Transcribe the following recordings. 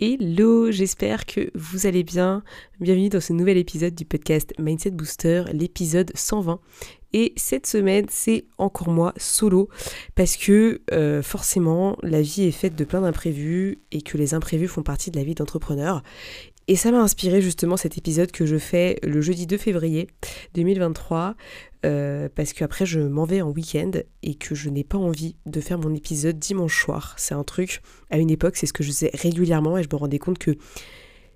Hello, j'espère que vous allez bien. Bienvenue dans ce nouvel épisode du podcast Mindset Booster, l'épisode 120. Et cette semaine, c'est encore moi solo parce que euh, forcément, la vie est faite de plein d'imprévus et que les imprévus font partie de la vie d'entrepreneur. Et ça m'a inspiré justement cet épisode que je fais le jeudi 2 février 2023 euh, parce qu'après je m'en vais en week-end et que je n'ai pas envie de faire mon épisode dimanche soir. C'est un truc, à une époque, c'est ce que je faisais régulièrement et je me rendais compte que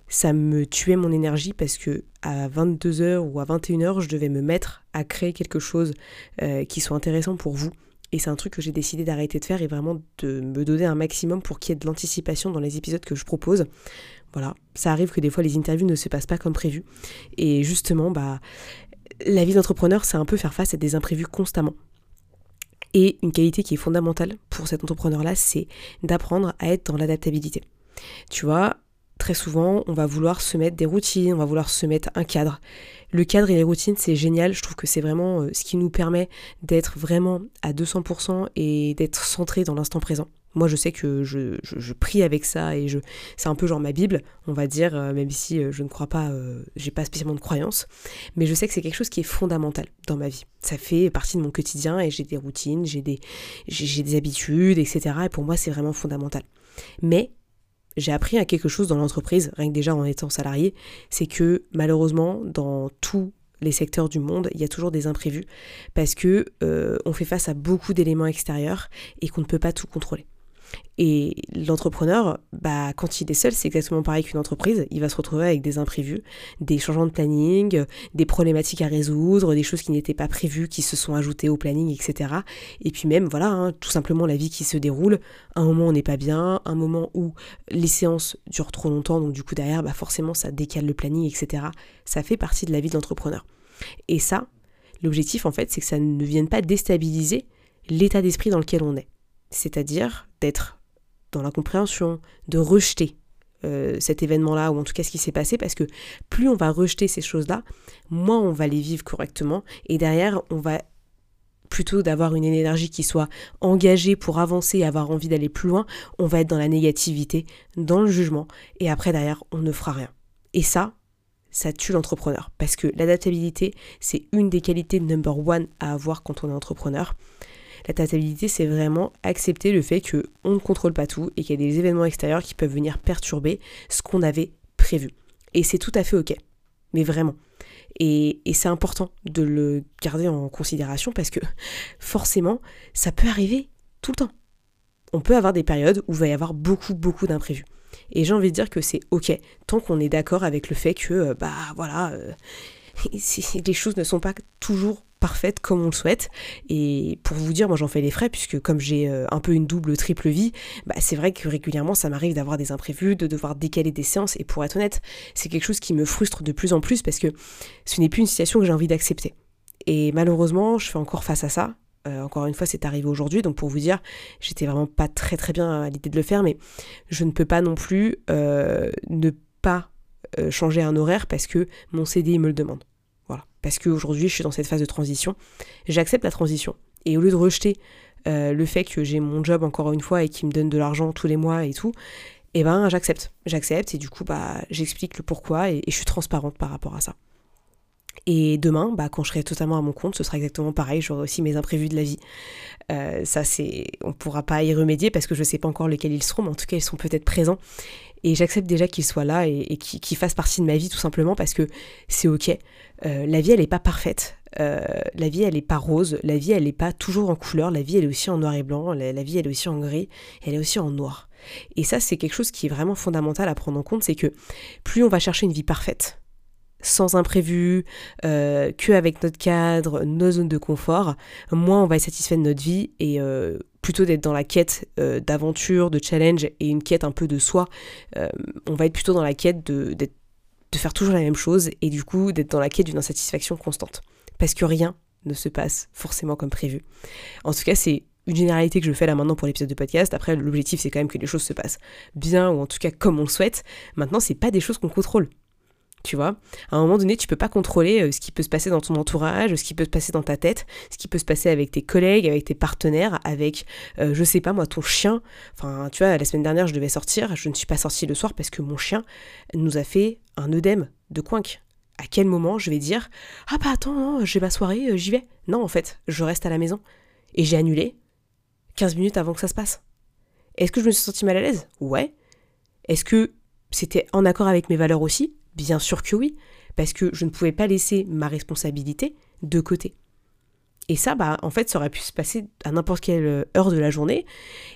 ça me tuait mon énergie parce que à 22h ou à 21h, je devais me mettre à créer quelque chose euh, qui soit intéressant pour vous. Et c'est un truc que j'ai décidé d'arrêter de faire et vraiment de me donner un maximum pour qu'il y ait de l'anticipation dans les épisodes que je propose. Voilà, ça arrive que des fois les interviews ne se passent pas comme prévu. Et justement, bah, la vie d'entrepreneur, c'est un peu faire face à des imprévus constamment. Et une qualité qui est fondamentale pour cet entrepreneur-là, c'est d'apprendre à être dans l'adaptabilité. Tu vois, très souvent, on va vouloir se mettre des routines, on va vouloir se mettre un cadre. Le cadre et les routines, c'est génial. Je trouve que c'est vraiment euh, ce qui nous permet d'être vraiment à 200% et d'être centré dans l'instant présent. Moi, je sais que je, prie avec ça et je, c'est un peu genre ma Bible, on va dire, euh, même si euh, je ne crois pas, j'ai pas spécialement de croyance, mais je sais que c'est quelque chose qui est fondamental dans ma vie. Ça fait partie de mon quotidien et j'ai des routines, j'ai des, j'ai des habitudes, etc. Et pour moi, c'est vraiment fondamental. Mais j'ai appris à quelque chose dans l'entreprise, rien que déjà en étant salarié, c'est que malheureusement, dans tous les secteurs du monde, il y a toujours des imprévus parce que euh, on fait face à beaucoup d'éléments extérieurs et qu'on ne peut pas tout contrôler. Et l'entrepreneur, bah, quand il est seul, c'est exactement pareil qu'une entreprise. Il va se retrouver avec des imprévus, des changements de planning, des problématiques à résoudre, des choses qui n'étaient pas prévues, qui se sont ajoutées au planning, etc. Et puis même, voilà, hein, tout simplement la vie qui se déroule. Un moment on n'est pas bien, un moment où les séances durent trop longtemps, donc du coup derrière, bah, forcément ça décale le planning, etc. Ça fait partie de la vie de l'entrepreneur. Et ça, l'objectif en fait, c'est que ça ne vienne pas déstabiliser l'état d'esprit dans lequel on est c'est-à-dire d'être dans la compréhension, de rejeter euh, cet événement-là, ou en tout cas ce qui s'est passé, parce que plus on va rejeter ces choses-là, moins on va les vivre correctement, et derrière, on va plutôt d'avoir une énergie qui soit engagée pour avancer et avoir envie d'aller plus loin, on va être dans la négativité, dans le jugement, et après derrière, on ne fera rien. Et ça, ça tue l'entrepreneur, parce que l'adaptabilité, c'est une des qualités number one à avoir quand on est entrepreneur. La traçabilité, c'est vraiment accepter le fait qu'on ne contrôle pas tout et qu'il y a des événements extérieurs qui peuvent venir perturber ce qu'on avait prévu. Et c'est tout à fait ok. Mais vraiment. Et, c'est important de le garder en considération parce que forcément, ça peut arriver tout le temps. On peut avoir des périodes où il va y avoir beaucoup, beaucoup d'imprévus. Et j'ai envie de dire que c'est ok, tant qu'on est d'accord avec le fait que, euh, bah voilà, euh, les choses ne sont pas toujours parfaite comme on le souhaite. Et pour vous dire, moi j'en fais les frais, puisque comme j'ai euh, un peu une double, triple vie, bah, c'est vrai que régulièrement ça m'arrive d'avoir des imprévus, de devoir décaler des séances. Et pour être honnête, c'est quelque chose qui me frustre de plus en plus parce que ce n'est plus une situation que j'ai envie d'accepter. Et malheureusement, je fais encore face à ça. Euh, encore une fois, c'est arrivé aujourd'hui, donc pour vous dire, j'étais vraiment pas très très bien à l'idée de le faire, mais je ne peux pas non plus euh, ne pas changer un horaire parce que mon CDI me le demande parce qu'aujourd'hui je suis dans cette phase de transition, j'accepte la transition. Et au lieu de rejeter euh, le fait que j'ai mon job encore une fois et qui me donne de l'argent tous les mois et tout, eh ben j'accepte. J'accepte et du coup bah j'explique le pourquoi et, je suis transparente par rapport à ça. Et demain, bah, quand je serai totalement à mon compte, ce sera exactement pareil. J'aurai aussi mes imprévus de la vie. Euh, ça, c'est, on pourra pas y remédier parce que je sais pas encore lesquels ils seront, mais en tout cas, ils sont peut-être présents. Et j'accepte déjà qu'il soit là et, qu'il fasse partie de ma vie tout simplement parce que c'est ok. Euh, la vie, elle n'est pas parfaite. Euh, la vie, elle n'est pas rose. La vie, elle n'est pas toujours en couleur. La vie, elle est aussi en noir et blanc. La, vie, elle est aussi en gris. Elle est aussi en noir. Et ça, c'est quelque chose qui est vraiment fondamental à prendre en compte. C'est que plus on va chercher une vie parfaite, sans imprévu, euh, que avec notre cadre, nos zones de confort, moins on va être satisfait de notre vie et euh, plutôt d'être dans la quête euh, d'aventure, de challenge et une quête un peu de soi, on va être plutôt dans la quête de faire toujours la même chose et du coup d'être dans la quête d'une insatisfaction constante. Parce que rien ne se passe forcément comme prévu. En tout cas, c'est une généralité que je fais là maintenant pour l'épisode de podcast. Après, l'objectif, c'est quand même que les choses se passent bien, ou en tout cas comme on le souhaite. Maintenant, c'est pas des choses qu'on contrôle. Tu vois, à un moment donné, tu peux pas contrôler euh, ce qui peut se passer dans ton entourage, ce qui peut se passer dans ta tête, ce qui peut se passer avec tes collègues, avec tes partenaires, avec, euh, je sais pas moi, ton chien. Enfin, tu vois, la semaine dernière, je devais sortir, je ne suis pas sortie le soir parce que mon chien nous a fait un œdème de coinque. À quel moment je vais dire Ah bah attends, j'ai ma soirée, euh, j'y vais Non, en fait, je reste à la maison. Et j'ai annulé 15 minutes avant que ça se passe. Est-ce que je me suis sentie mal à l'aise? Ouais. Est-ce que c'était en accord avec mes valeurs aussi? Bien sûr que oui, parce que je ne pouvais pas laisser ma responsabilité de côté. Et ça, bah, en fait, ça aurait pu se passer à n'importe quelle heure de la journée,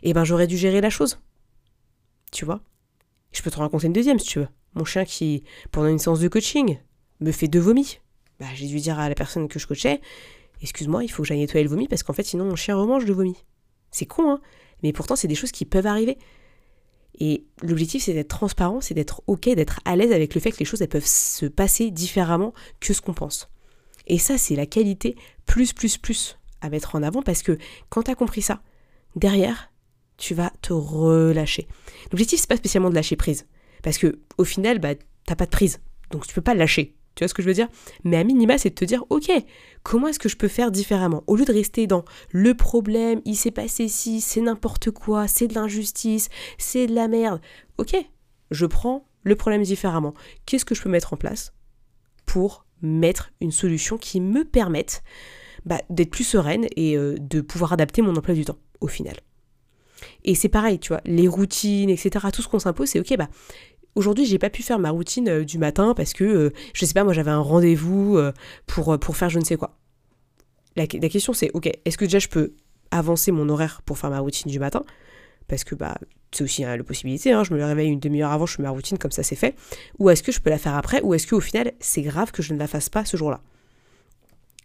et ben j'aurais dû gérer la chose. Tu vois? Je peux te raconter une deuxième si tu veux. Mon chien qui, pendant une séance de coaching, me fait deux vomis. Bah, j'ai dû dire à la personne que je coachais, excuse-moi, il faut que j'aille nettoyer le vomi parce qu'en fait sinon mon chien remange le vomi. C'est con, hein Mais pourtant, c'est des choses qui peuvent arriver. Et l'objectif, c'est d'être transparent, c'est d'être OK, d'être à l'aise avec le fait que les choses, elles peuvent se passer différemment que ce qu'on pense. Et ça, c'est la qualité plus, plus, plus à mettre en avant parce que quand tu as compris ça, derrière, tu vas te relâcher. L'objectif, c'est pas spécialement de lâcher prise. Parce que au final, bah, t'as pas de prise. Donc tu peux pas lâcher. Tu vois ce que je veux dire? Mais à minima, c'est de te dire, ok, comment est-ce que je peux faire différemment? Au lieu de rester dans le problème, il s'est passé ci, c'est n'importe quoi, c'est de l'injustice, c'est de la merde. Ok, je prends le problème différemment. Qu'est-ce que je peux mettre en place pour mettre une solution qui me permette bah, d'être plus sereine et euh, de pouvoir adapter mon emploi du temps au final? Et c'est pareil, tu vois, les routines, etc., tout ce qu'on s'impose, c'est ok, bah, Aujourd'hui, j'ai pas pu faire ma routine euh, du matin parce que, euh, je sais pas, moi j'avais un rendez-vous euh, pour, faire je ne sais quoi. La, question c'est, ok, est-ce que déjà je peux avancer mon horaire pour faire ma routine du matin? Parce que bah, c'est aussi hein, la possibilité, hein, je me réveille une demi-heure avant, je fais ma routine comme ça c'est fait. Ou est-ce que je peux la faire après? Ou est-ce qu'au final, c'est grave que je ne la fasse pas ce jour-là?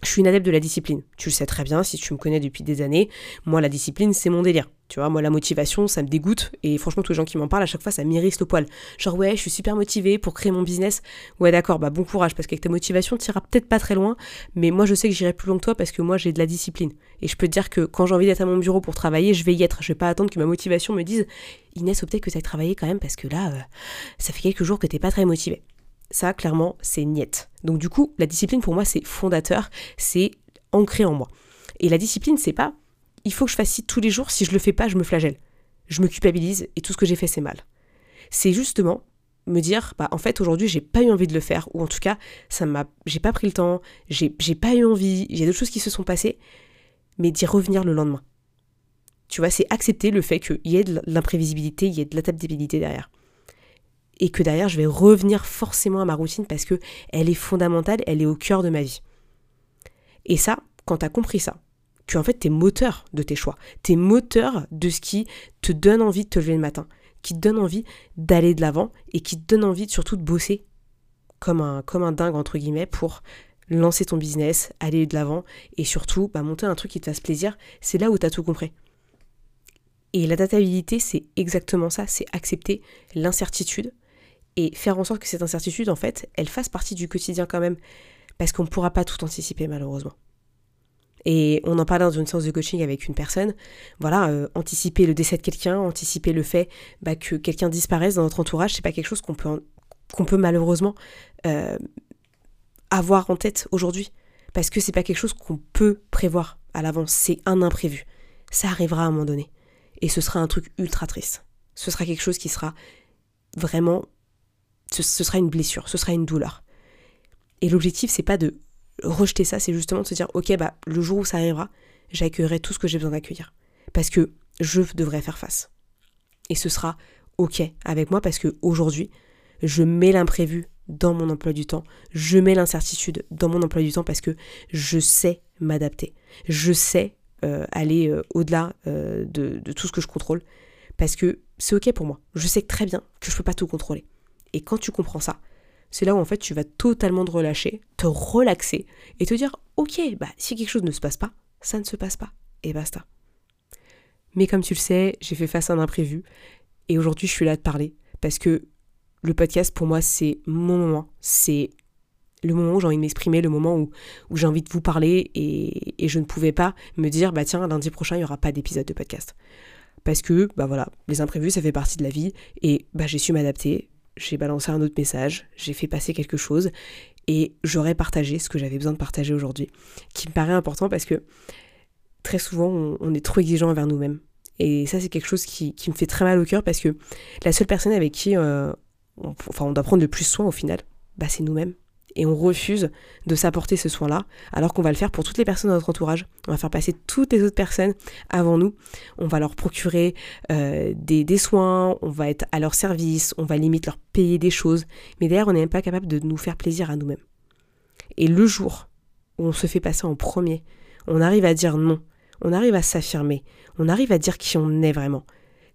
Je suis une adepte de la discipline. Tu le sais très bien si tu me connais depuis des années. Moi, la discipline, c'est mon délire. Tu vois, moi, la motivation, ça me dégoûte. Et franchement, tous les gens qui m'en parlent, à chaque fois, ça m'irrisse le poil. Genre, ouais, je suis super motivée pour créer mon business. Ouais, d'accord, bah bon courage, parce qu'avec ta motivation, tu iras peut-être pas très loin. Mais moi, je sais que j'irai plus loin que toi parce que moi, j'ai de la discipline. Et je peux te dire que quand j'ai envie d'être à mon bureau pour travailler, je vais y être. Je vais pas attendre que ma motivation me dise Inès, peut-être que tu as travaillé quand même parce que là, euh, ça fait quelques jours que t'es pas très motivée. Ça, clairement, c'est niette. Donc, du coup, la discipline, pour moi, c'est fondateur. C'est ancré en moi. Et la discipline, c'est pas il faut que je fasse ci tous les jours, si je le fais pas, je me flagelle. Je me culpabilise et tout ce que j'ai fait, c'est mal. C'est justement me dire bah en fait aujourd'hui j'ai pas eu envie de le faire ou en tout cas ça m'a j'ai pas pris le temps j'ai pas eu envie il y a d'autres choses qui se sont passées mais d'y revenir le lendemain tu vois c'est accepter le fait qu'il y ait de l'imprévisibilité il y ait de l'adaptabilité derrière et que derrière je vais revenir forcément à ma routine parce que elle est fondamentale elle est au cœur de ma vie. Et ça, quand tu as compris ça, que en fait tu es moteur de tes choix, tu es moteur de ce qui te donne envie de te lever le matin, qui te donne envie d'aller de l'avant et qui te donne envie surtout de bosser comme un, comme un dingue entre guillemets pour lancer ton business, aller de l'avant et surtout bah, monter un truc qui te fasse plaisir, c'est là où tu as tout compris. Et l'adaptabilité, c'est exactement ça, c'est accepter l'incertitude et faire en sorte que cette incertitude, en fait, elle fasse partie du quotidien quand même parce qu'on ne pourra pas tout anticiper malheureusement. Et on en parlait dans une séance de coaching avec une personne. Voilà, euh, anticiper le décès de quelqu'un, anticiper le fait bah, que quelqu'un disparaisse dans notre entourage, c'est pas quelque chose qu'on peut, peut malheureusement euh, avoir en tête aujourd'hui. Parce que c'est pas quelque chose qu'on peut prévoir à l'avance. C'est un imprévu. Ça arrivera à un moment donné. Et ce sera un truc ultra triste. Ce sera quelque chose qui sera vraiment. Ce sera une blessure, ce sera une douleur. Et l'objectif, c'est pas de rejeter ça, c'est justement de se dire, ok, bah, le jour où ça arrivera, j'accueillerai tout ce que j'ai besoin d'accueillir. Parce que je devrais faire face. Et ce sera ok avec moi parce que aujourd'hui, je mets l'imprévu dans mon emploi du temps, je mets l'incertitude dans mon emploi du temps parce que je sais m'adapter, je sais euh, aller euh, au-delà euh, de, de, tout ce que je contrôle parce que c'est ok pour moi. Je sais très bien que je ne peux pas tout contrôler. Et quand tu comprends ça, c'est là où en fait tu vas totalement te relâcher, te relaxer et te dire ok, bah si quelque chose ne se passe pas, ça ne se passe pas et basta. Mais comme tu le sais, j'ai fait face à un imprévu et aujourd'hui je suis là à te parler parce que le podcast pour moi c'est mon moment, c'est le moment où j'ai envie de m'exprimer, le moment où, où j'ai envie de vous parler et, je ne pouvais pas me dire bah tiens lundi prochain il n'y aura pas d'épisode de podcast. Parce que bah voilà, les imprévus ça fait partie de la vie et bah j'ai su m'adapter, j'ai balancé un autre message, j'ai fait passer quelque chose et j'aurais partagé ce que j'avais besoin de partager aujourd'hui, qui me paraît important parce que très souvent on, est trop exigeant envers nous-mêmes. Et ça c'est quelque chose qui, me fait très mal au cœur parce que la seule personne avec qui euh, on doit prendre le plus soin au final, bah, c'est nous-mêmes et on refuse de s'apporter ce soin-là, alors qu'on va le faire pour toutes les personnes de notre entourage. On va faire passer toutes les autres personnes avant nous. On va leur procurer euh, des, des, soins, on va être à leur service, on va limite leur payer des choses. Mais d'ailleurs, on n'est même pas capable de nous faire plaisir à nous-mêmes. Et le jour où on se fait passer en premier, on arrive à dire non, on arrive à s'affirmer, on arrive à dire qui on est vraiment.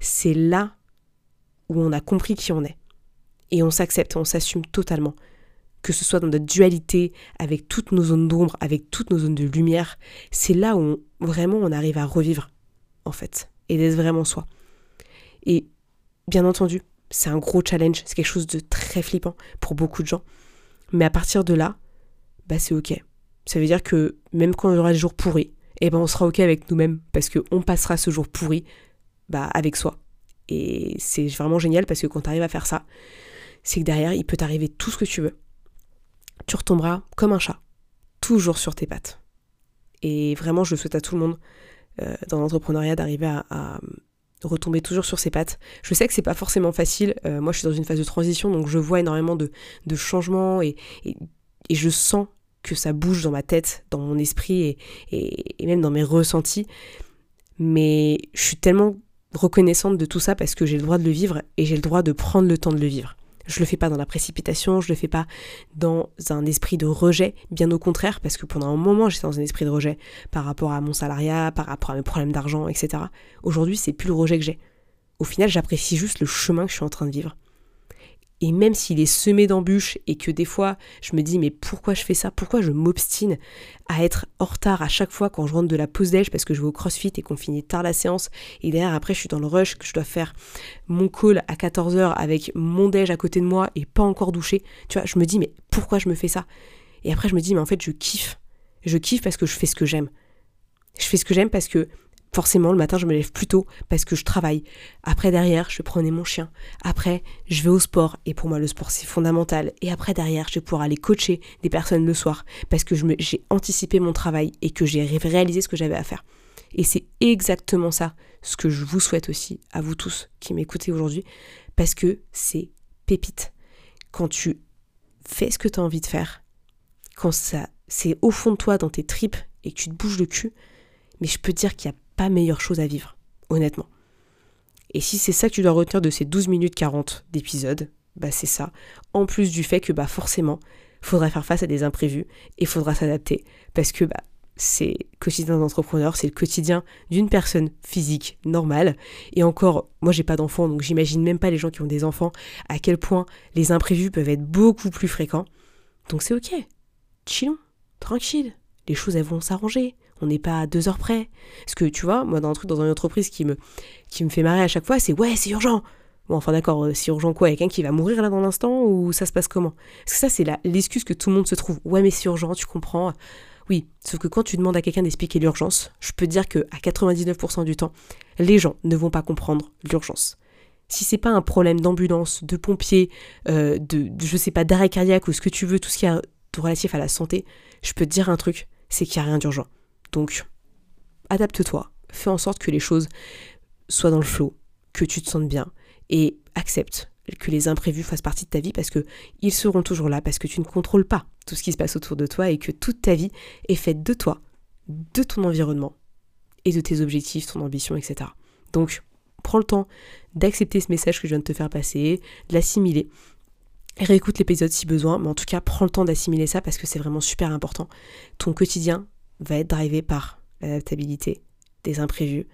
C'est là où on a compris qui on est. Et on s'accepte, on s'assume totalement que ce soit dans notre dualité, avec toutes nos zones d'ombre, avec toutes nos zones de lumière, c'est là où vraiment on arrive à revivre, en fait, et d'être vraiment soi. Et bien entendu, c'est un gros challenge, c'est quelque chose de très flippant pour beaucoup de gens. Mais à partir de là, bah c'est ok. Ça veut dire que même quand on aura des jours pourris, eh ben on sera ok avec nous-mêmes parce qu'on passera ce jour pourri bah, avec soi. Et c'est vraiment génial parce que quand tu arrives à faire ça, c'est que derrière, il peut t'arriver tout ce que tu veux tu retomberas comme un chat, toujours sur tes pattes. Et vraiment, je souhaite à tout le monde euh, dans l'entrepreneuriat d'arriver à, retomber toujours sur ses pattes. Je sais que c'est pas forcément facile. Euh, moi, je suis dans une phase de transition, donc je vois énormément de, changements et, je sens que ça bouge dans ma tête, dans mon esprit et, et même dans mes ressentis. Mais je suis tellement reconnaissante de tout ça parce que j'ai le droit de le vivre et j'ai le droit de prendre le temps de le vivre. Je le fais pas dans la précipitation, je le fais pas dans un esprit de rejet, bien au contraire, parce que pendant un moment j'étais dans un esprit de rejet par rapport à mon salariat, par rapport à mes problèmes d'argent, etc. Aujourd'hui, c'est plus le rejet que j'ai. Au final, j'apprécie juste le chemin que je suis en train de vivre. Et même s'il est semé d'embûches et que des fois je me dis mais pourquoi je fais ça? Pourquoi je m'obstine à être en retard à chaque fois quand je rentre de la pause déj parce que je vais au crossfit et qu'on finit tard la séance et derrière après je suis dans le rush que je dois faire mon call à 14h avec mon déj à côté de moi et pas encore douché. Tu vois, je me dis mais pourquoi je me fais ça? Et après je me dis mais en fait je kiffe. Je kiffe parce que je fais ce que j'aime. Je fais ce que j'aime parce que Forcément, le matin, je me lève plus tôt parce que je travaille. Après, derrière, je vais mon chien. Après, je vais au sport. Et pour moi, le sport, c'est fondamental. Et après, derrière, je vais pouvoir aller coacher des personnes le soir parce que j'ai anticipé mon travail et que j'ai réalisé ce que j'avais à faire. Et c'est exactement ça, ce que je vous souhaite aussi à vous tous qui m'écoutez aujourd'hui, parce que c'est pépite. Quand tu fais ce que tu as envie de faire, quand ça c'est au fond de toi, dans tes tripes, et que tu te bouges le cul, mais je peux te dire qu'il y a pas meilleure chose à vivre, honnêtement. Et si c'est ça que tu dois retenir de ces 12 minutes 40 d'épisode, bah c'est ça. En plus du fait que bah forcément, faudra faire face à des imprévus et faudra s'adapter parce que bah c'est quotidien d'entrepreneur, c'est le quotidien d'une personne physique normale. Et encore, moi j'ai pas d'enfants, donc j'imagine même pas les gens qui ont des enfants à quel point les imprévus peuvent être beaucoup plus fréquents. Donc c'est ok, chillons, tranquille, les choses elles vont s'arranger on n'est pas à deux heures près. Parce que tu vois, moi dans un truc dans une entreprise qui me, qui me fait marrer à chaque fois, c'est ouais, c'est urgent. Bon, enfin d'accord, euh, c'est urgent quoi Quelqu'un qui va mourir là dans l'instant ou ça se passe comment? Parce que ça, c'est l'excuse que tout le monde se trouve. Ouais, mais c'est urgent, tu comprends. Oui, sauf que quand tu demandes à quelqu'un d'expliquer l'urgence, je peux te dire que à 99% du temps, les gens ne vont pas comprendre l'urgence. Si c'est pas un problème d'ambulance, de pompier, euh, de, de, je sais pas, d'arrêt cardiaque ou ce que tu veux, tout ce qui est relatif à la santé, je peux te dire un truc, c'est qu'il n'y a rien d'urgent. Donc, adapte-toi, fais en sorte que les choses soient dans le flot, que tu te sentes bien et accepte que les imprévus fassent partie de ta vie parce que ils seront toujours là parce que tu ne contrôles pas tout ce qui se passe autour de toi et que toute ta vie est faite de toi, de ton environnement et de tes objectifs, ton ambition, etc. Donc, prends le temps d'accepter ce message que je viens de te faire passer, de l'assimiler. Réécoute l'épisode si besoin, mais en tout cas, prends le temps d'assimiler ça parce que c'est vraiment super important. Ton quotidien va être drivé par l'adaptabilité, des imprévus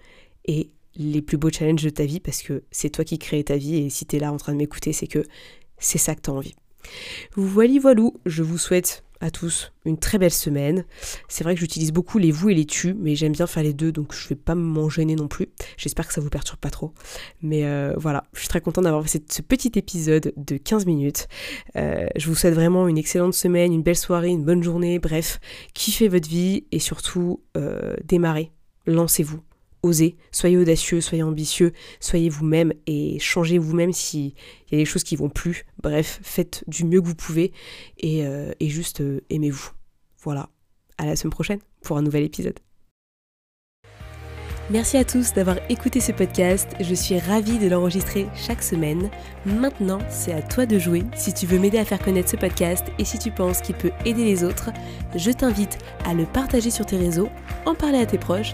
et les plus beaux challenges de ta vie parce que c'est toi qui crée ta vie et si tu es là en train de m'écouter, c'est que c'est ça que tu as envie. Voilà, voilou, je vous souhaite à tous une très belle semaine. C'est vrai que j'utilise beaucoup les vous et les tu, mais j'aime bien faire les deux, donc je vais pas m'en gêner non plus. J'espère que ça vous perturbe pas trop. Mais euh, voilà, je suis très contente d'avoir fait ce petit épisode de 15 minutes. Euh, je vous souhaite vraiment une excellente semaine, une belle soirée, une bonne journée, bref, kiffez votre vie et surtout euh, démarrez, lancez-vous osez, soyez audacieux, soyez ambitieux, soyez vous-même et changez vous-même s'il y a des choses qui vont plus. Bref, faites du mieux que vous pouvez et, euh, juste euh, aimez-vous. Voilà, à la semaine prochaine pour un nouvel épisode. Merci à tous d'avoir écouté ce podcast, je suis ravie de l'enregistrer chaque semaine. Maintenant, c'est à toi de jouer. Si tu veux m'aider à faire connaître ce podcast et si tu penses qu'il peut aider les autres, je t'invite à le partager sur tes réseaux, en parler à tes proches